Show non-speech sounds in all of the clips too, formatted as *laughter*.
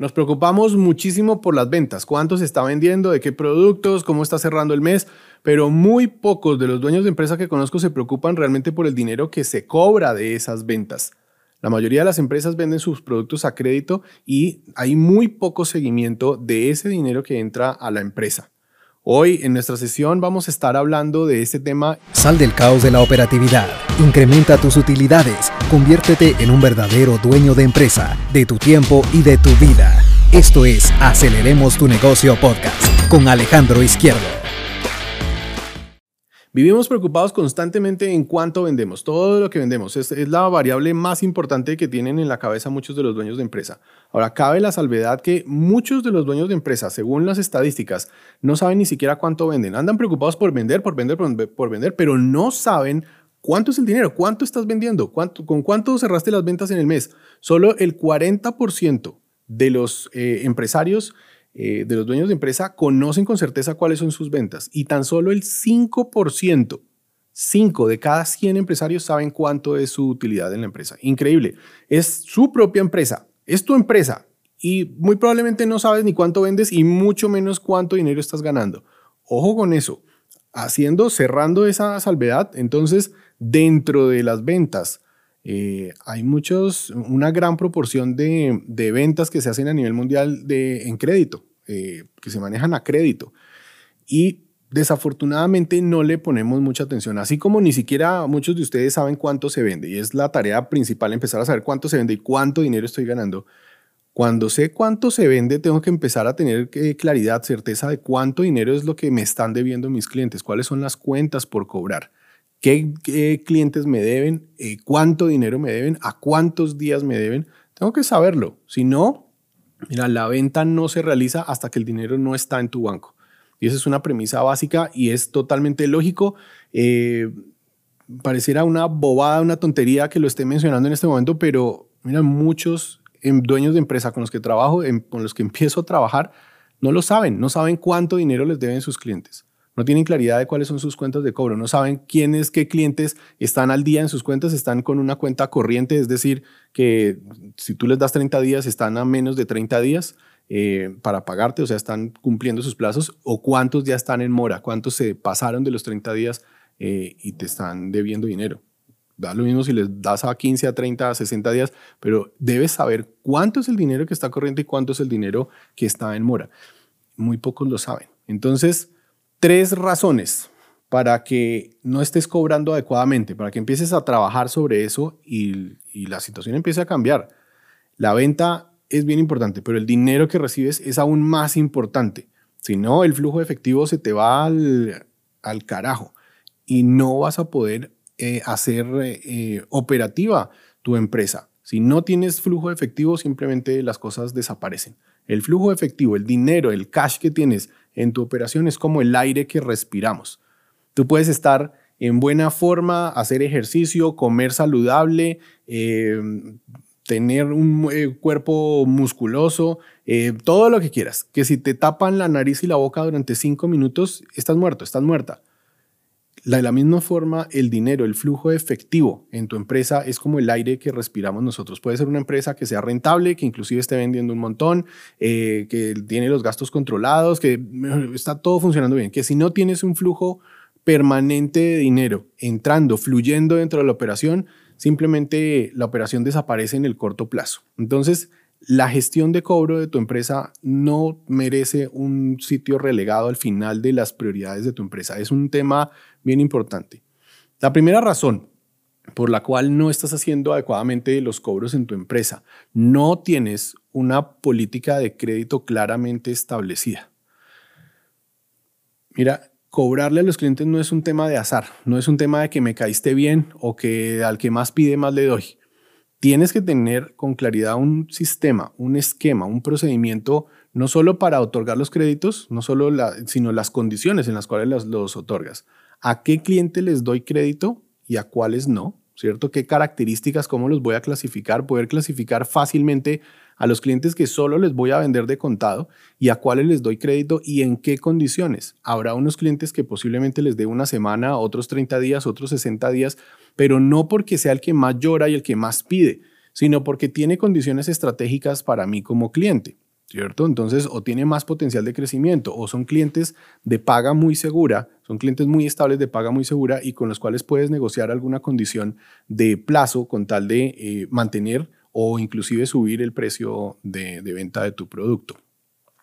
Nos preocupamos muchísimo por las ventas, cuánto se está vendiendo, de qué productos, cómo está cerrando el mes, pero muy pocos de los dueños de empresa que conozco se preocupan realmente por el dinero que se cobra de esas ventas. La mayoría de las empresas venden sus productos a crédito y hay muy poco seguimiento de ese dinero que entra a la empresa. Hoy en nuestra sesión vamos a estar hablando de este tema. Sal del caos de la operatividad, incrementa tus utilidades, conviértete en un verdadero dueño de empresa, de tu tiempo y de tu vida. Esto es Aceleremos tu negocio podcast con Alejandro Izquierdo. Vivimos preocupados constantemente en cuánto vendemos. Todo lo que vendemos es, la variable más importante que tienen en la cabeza muchos de los dueños de empresa. Ahora, cabe la salvedad que muchos de los dueños de empresa, según las estadísticas, no saben ni siquiera cuánto venden. Andan preocupados por vender, por vender, por, vender, pero no saben cuánto es el dinero, cuánto estás vendiendo, ¿Cuánto, con cuánto cerraste las ventas en el mes. Solo el 40% de los eh, empresarios eh, de los dueños de empresa conocen con certeza cuáles son sus ventas y tan solo el 5%, 5 de cada 100 empresarios saben cuánto es su utilidad en la empresa. Increíble. Es su propia empresa, es tu empresa y muy probablemente no sabes ni cuánto vendes y mucho menos cuánto dinero estás ganando. Ojo con eso. Haciendo, cerrando esa salvedad, entonces dentro de las ventas, eh, hay muchos, una gran proporción de, ventas que se hacen a nivel mundial en crédito, eh, que se manejan a crédito. Y desafortunadamente no le ponemos mucha atención, así como ni siquiera muchos de ustedes saben cuánto se vende. Y es la tarea principal empezar a saber cuánto se vende y cuánto dinero estoy ganando. Cuando sé cuánto se vende, tengo que empezar a tener eh, claridad, certeza de cuánto dinero es lo que me están debiendo mis clientes, cuáles son las cuentas por cobrar qué, clientes me deben, eh, cuánto dinero me deben, a cuántos días me deben. Tengo que saberlo. Si no, mira, la venta no se realiza hasta que el dinero no está en tu banco. Y esa es una premisa básica y es totalmente lógico. Eh, pareciera una bobada, una tontería que lo esté mencionando en este momento, pero mira, muchos em, dueños de empresa con los que trabajo, em, con los que *laughs* empiezo a trabajar, no lo saben, no saben cuánto dinero les deben sus clientes no tienen claridad de cuáles son sus cuentas de cobro, no saben quiénes, qué clientes están al día en sus cuentas, están con una cuenta corriente, es decir, que si tú les das 30 días, están a menos de 30 días eh, para pagarte, o sea, están cumpliendo sus plazos, o cuántos ya están en mora, cuántos se pasaron de los 30 días eh, y te están debiendo dinero. Da lo mismo si les das a 15, a 30, a 60 días, pero debes saber cuánto es el dinero que está corriente y cuánto es el dinero que está en mora. Muy pocos lo saben. Entonces, tres razones para que no estés cobrando adecuadamente, para que empieces a trabajar sobre eso y, la situación empiece a cambiar. La venta es bien importante, pero el dinero que recibes es aún más importante. Si no, el flujo de efectivo se te va al, carajo y no vas a poder eh, hacer eh, operativa tu empresa. Si no tienes flujo de efectivo, simplemente las cosas desaparecen. El flujo de efectivo, el dinero, el cash que tienes en tu operación es como el aire que respiramos. Tú puedes estar en buena forma, hacer ejercicio, comer saludable, eh, tener un eh, cuerpo musculoso, eh, todo lo que quieras. Que si te tapan la nariz y la boca durante cinco minutos, estás muerto, estás muerta. De la misma forma, el dinero, el flujo efectivo en tu empresa es como el aire que respiramos nosotros. Puede ser una empresa que sea rentable, que inclusive esté vendiendo un montón, eh, que tiene los gastos controlados, que está todo funcionando bien. Que si no tienes un flujo permanente de dinero entrando, fluyendo dentro de la operación, simplemente la operación desaparece en el corto plazo. Entonces, la gestión de cobro de tu empresa no merece un sitio relegado al final de las prioridades de tu empresa. Es un tema bien importante. La primera razón por la cual no estás haciendo adecuadamente los cobros en tu empresa, no tienes una política de crédito claramente establecida. Mira, cobrarle a los clientes no es un tema de azar, no es un tema de que me caíste bien o que al que más pide más le doy. Tienes que tener con claridad un sistema, un esquema, un procedimiento, no solo para otorgar los créditos, no solo sino las condiciones en las cuales los, los otorgas. A qué cliente les doy crédito y a cuáles no, ¿cierto? ¿Qué características, cómo los voy a clasificar? Poder clasificar fácilmente a los clientes que solo les voy a vender de contado y a cuáles les doy crédito y en qué condiciones. Habrá unos clientes que posiblemente les dé una semana, otros 30 días, otros 60 días, pero no porque sea el que más llora y el que más pide, sino porque tiene condiciones estratégicas para mí como cliente. ¿Cierto? Entonces, o tiene más potencial de crecimiento, o son clientes de paga muy segura, son clientes muy estables de paga muy segura y con los cuales puedes negociar alguna condición de plazo con tal de eh, mantener o inclusive subir el precio de, venta de tu producto.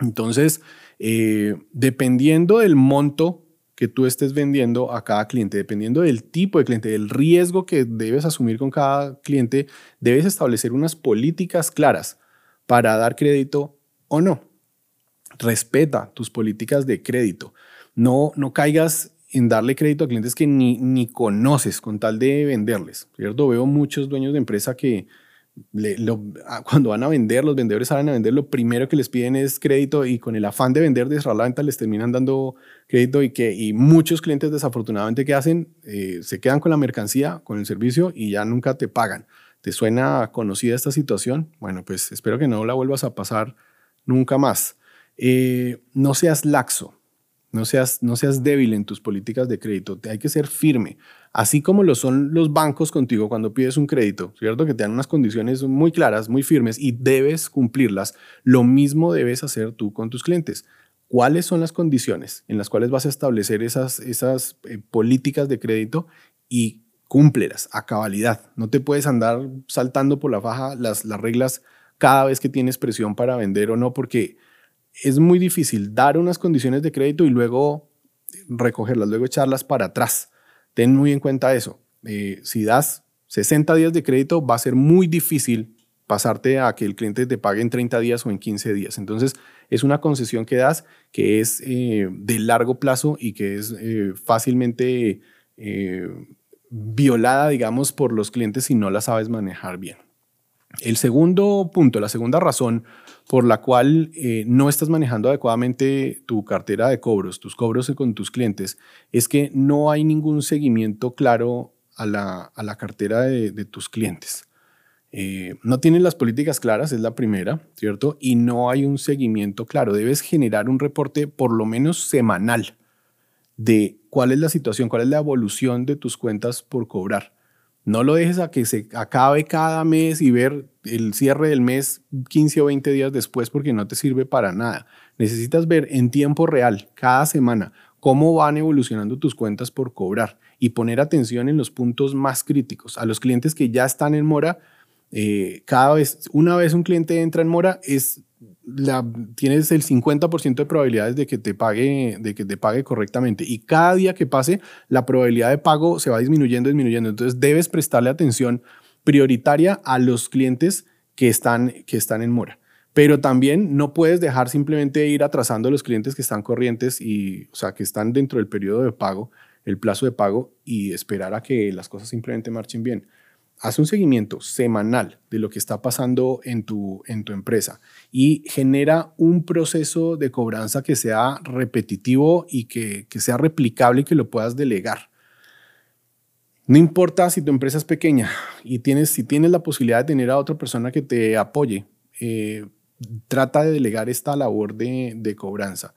Entonces, eh, dependiendo del monto que tú estés vendiendo a cada cliente, dependiendo del tipo de cliente, del riesgo que debes asumir con cada cliente, debes establecer unas políticas claras para dar crédito o no. Respeta tus políticas de crédito. No, no caigas en darle crédito a clientes que ni, ni conoces con tal de venderles. ¿cierto? Veo muchos dueños de empresa que cuando van a vender, los vendedores salen a vender, lo primero que les piden es crédito y con el afán de vender de la venta les terminan dando crédito y que y muchos clientes desafortunadamente que hacen eh, se quedan con la mercancía, con el servicio y ya nunca te pagan. ¿Te suena conocida esta situación? Bueno, pues espero que no la vuelvas a pasar nunca más. Eh, no seas laxo, no seas, no seas débil en tus políticas de crédito, hay que ser firme, así como lo son los bancos contigo cuando pides un crédito, ¿cierto? Que te dan unas condiciones muy claras, muy firmes y debes cumplirlas. Lo mismo debes hacer tú con tus clientes. ¿Cuáles son las condiciones en las cuales vas a establecer esas, esas eh, políticas de crédito y cúmplelas a cabalidad? No te puedes andar saltando por la faja las, las reglas cada vez que tienes presión para vender o no, porque es muy difícil dar unas condiciones de crédito y luego recogerlas, luego echarlas para atrás. Ten muy en cuenta eso. Eh, si das 60 días de crédito, va a ser muy difícil pasarte a que el cliente te pague en 30 días o en 15 días. Entonces, es una concesión que das que es eh, de largo plazo y que es eh, fácilmente violada, digamos, por los clientes si no la sabes manejar bien. El segundo punto, la segunda razón por la cual eh, no estás manejando adecuadamente tu cartera de cobros, tus cobros con tus clientes, es que no hay ningún seguimiento claro a la, cartera de, tus clientes. Eh, no tienen las políticas claras, es la primera, ¿cierto? Y no hay un seguimiento claro. Debes generar un reporte por lo menos semanal de cuál es la situación, cuál es la evolución de tus cuentas por cobrar. No lo dejes a que se acabe cada mes y ver el cierre del mes 15 o 20 días después porque no te sirve para nada. Necesitas ver en tiempo real, cada semana, cómo van evolucionando tus cuentas por cobrar y poner atención en los puntos más críticos. A los clientes que ya están en mora, eh, cada vez, una vez un cliente entra en mora, es tienes el 50% de probabilidades de que, te pague, de que te pague correctamente. Y cada día que pase, la probabilidad de pago se va disminuyendo, disminuyendo. Entonces debes prestarle atención prioritaria a los clientes que están, que están en mora. Pero también no puedes dejar simplemente ir atrasando a los clientes que están corrientes y, o sea, que están dentro del periodo de pago, el plazo de pago y esperar a que las cosas simplemente marchen bien haz un seguimiento semanal de lo que está pasando en tu, en tu empresa y genera un proceso de cobranza que sea repetitivo y que, sea replicable y que lo puedas delegar. No importa si tu empresa es pequeña y tienes, si tienes la posibilidad de tener a otra persona que te apoye, eh, trata de delegar esta labor de, de cobranza.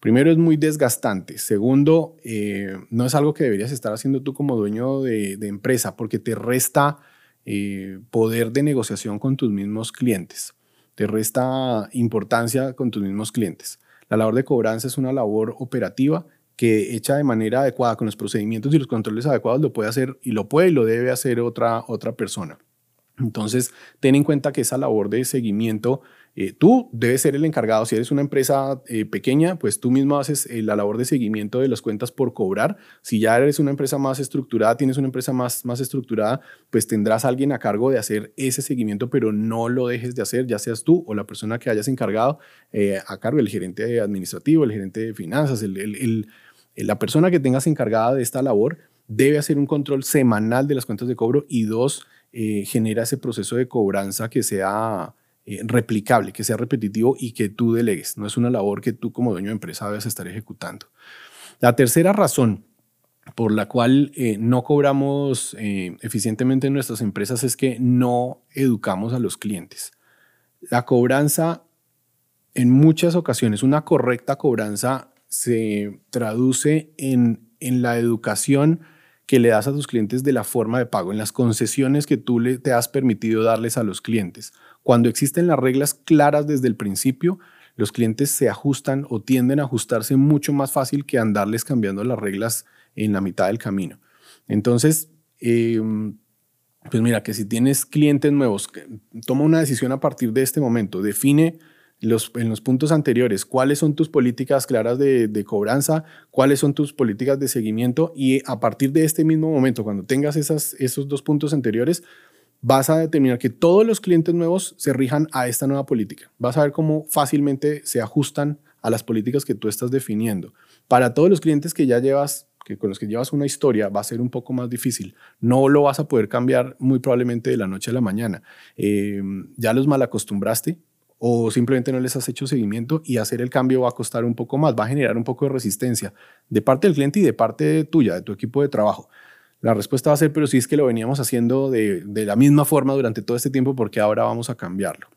Primero es muy desgastante. Segundo, eh, no es algo que deberías estar haciendo tú como dueño de, empresa porque te resta eh, poder de negociación con tus mismos clientes. Te resta importancia con tus mismos clientes. La labor de cobranza es una labor operativa que hecha de manera adecuada con los procedimientos y los controles adecuados lo puede hacer y lo puede y lo debe hacer otra, otra persona. Entonces, ten en cuenta que esa labor de seguimiento eh, tú debes ser el encargado. Si eres una empresa eh, pequeña, pues tú mismo haces eh, la labor de seguimiento de las cuentas por cobrar. Si ya eres una empresa más estructurada, tienes una empresa más, más estructurada, pues tendrás a alguien a cargo de hacer ese seguimiento, pero no lo dejes de hacer, ya seas tú o la persona que hayas encargado a cargo, el gerente administrativo, el gerente de finanzas, la persona que tengas encargada de esta labor debe hacer un control semanal de las cuentas de cobro y dos, genera ese proceso de cobranza que sea eh, replicable, que sea repetitivo y que tú delegues. No es una labor que tú como dueño de empresa debes estar ejecutando. La tercera razón por la cual eh, no cobramos eh, eficientemente en nuestras empresas es que no educamos a los clientes. La cobranza, en muchas ocasiones, una correcta cobranza se traduce en, en la educación que le das a tus clientes de la forma de pago, en las concesiones que tú le, te has permitido darles a los clientes. Cuando existen las reglas claras desde el principio, los clientes se ajustan o tienden a ajustarse mucho más fácil que andarles cambiando las reglas en la mitad del camino. Entonces, em, pues mira, que si tienes clientes nuevos, toma una decisión a partir de este momento, define los, en los puntos anteriores cuáles son tus políticas claras de, cobranza, cuáles son tus políticas de seguimiento y a partir de este mismo momento, cuando tengas esos dos puntos anteriores, vas a determinar que todos los clientes nuevos se rijan a esta nueva política. Vas a ver cómo fácilmente se ajustan a las políticas que tú estás definiendo. Para todos los clientes que ya llevas, que con los que llevas una historia, va a ser un poco más difícil. No lo vas a poder cambiar muy probablemente de la noche a la mañana. Eh, ya los malacostumbraste, o simplemente no les has hecho seguimiento y hacer el cambio va a costar un poco más, va a generar un poco de resistencia de parte del cliente y de parte tuya, de tu equipo de trabajo. La respuesta va a ser, pero sí es que lo veníamos haciendo de, la misma forma durante todo este tiempo porque ahora vamos a cambiarlo.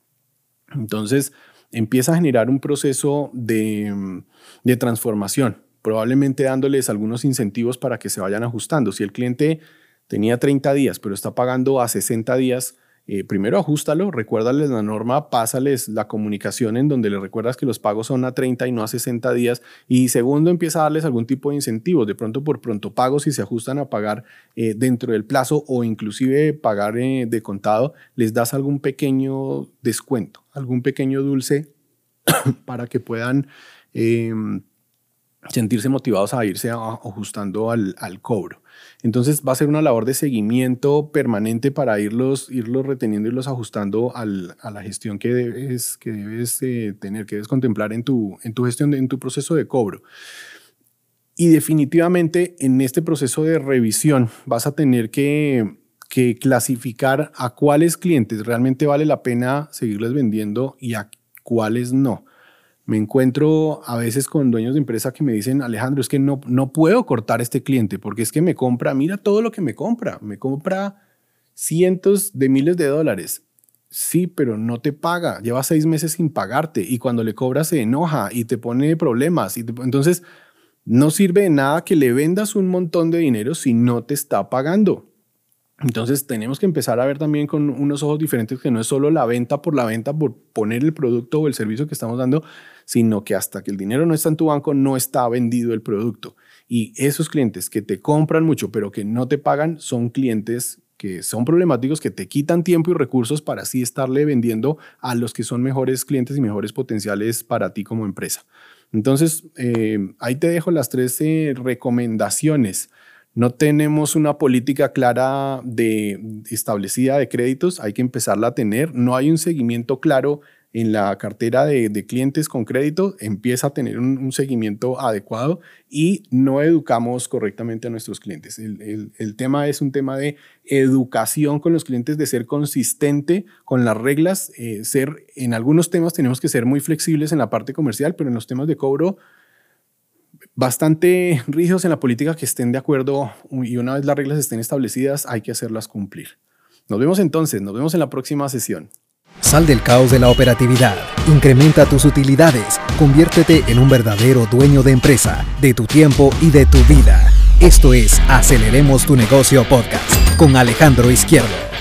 Entonces empieza a generar un proceso de, de transformación, probablemente dándoles algunos incentivos para que se vayan ajustando. Si el cliente tenía 30 días, pero está pagando a 60 días, eh, primero ajustalo, recuérdales la norma, pásales la comunicación en donde les recuerdas que los pagos son a 30 y no a 60 días. Y segundo, empieza a darles algún tipo de incentivos, de pronto por pronto pagos si se ajustan a pagar eh, dentro del plazo o inclusive pagar eh, de contado, les das algún pequeño descuento, algún pequeño dulce *coughs* para que puedan em, sentirse motivados a irse ajustando al, al cobro. Entonces va a ser una labor de seguimiento permanente para irlos, irlos reteniendo, irlos ajustando a la gestión que debes, que debes eh, tener, que debes contemplar en tu, en tu gestión, en tu proceso de cobro. Y definitivamente en este proceso de revisión vas a tener que, que clasificar a cuáles clientes realmente vale la pena seguirles vendiendo y a cuáles no me encuentro a veces con dueños de empresa que me dicen, Alejandro, es que no, no puedo cortar este cliente porque es que me compra, mira todo lo que me compra, me compra cientos de miles de dólares. Sí, pero no te paga, lleva seis meses sin pagarte y cuando le cobras se enoja y te pone problemas. Y entonces, no sirve de nada que le vendas un montón de dinero si no te está pagando. Entonces tenemos que empezar a ver también con unos ojos diferentes que no es solo la venta por la venta, por poner el producto o el servicio que estamos dando, sino que hasta que el dinero no está en tu banco, no está vendido el producto. Y esos clientes que te compran mucho, pero que no te pagan, son clientes que son problemáticos, que te quitan tiempo y recursos para así estarle vendiendo a los que son mejores clientes y mejores potenciales para ti como empresa. Entonces, eh, ahí te dejo las tres eh, recomendaciones. No tenemos una política clara de establecida de créditos, hay que empezarla a tener. No hay un seguimiento claro en la cartera de, clientes con crédito empieza a tener un, seguimiento adecuado y no educamos correctamente a nuestros clientes. El, tema es un tema de educación con los clientes, de ser consistente con las reglas, eh, ser en algunos temas tenemos que ser muy flexibles en la parte comercial, pero en los temas de cobro bastante rígidos en la política que estén de acuerdo y una vez las reglas estén establecidas hay que hacerlas cumplir. Nos vemos entonces, nos vemos en la próxima sesión. Sal del caos de la operatividad, incrementa tus utilidades, conviértete en un verdadero dueño de empresa, de tu tiempo y de tu vida. Esto es Aceleremos tu negocio podcast con Alejandro Izquierdo.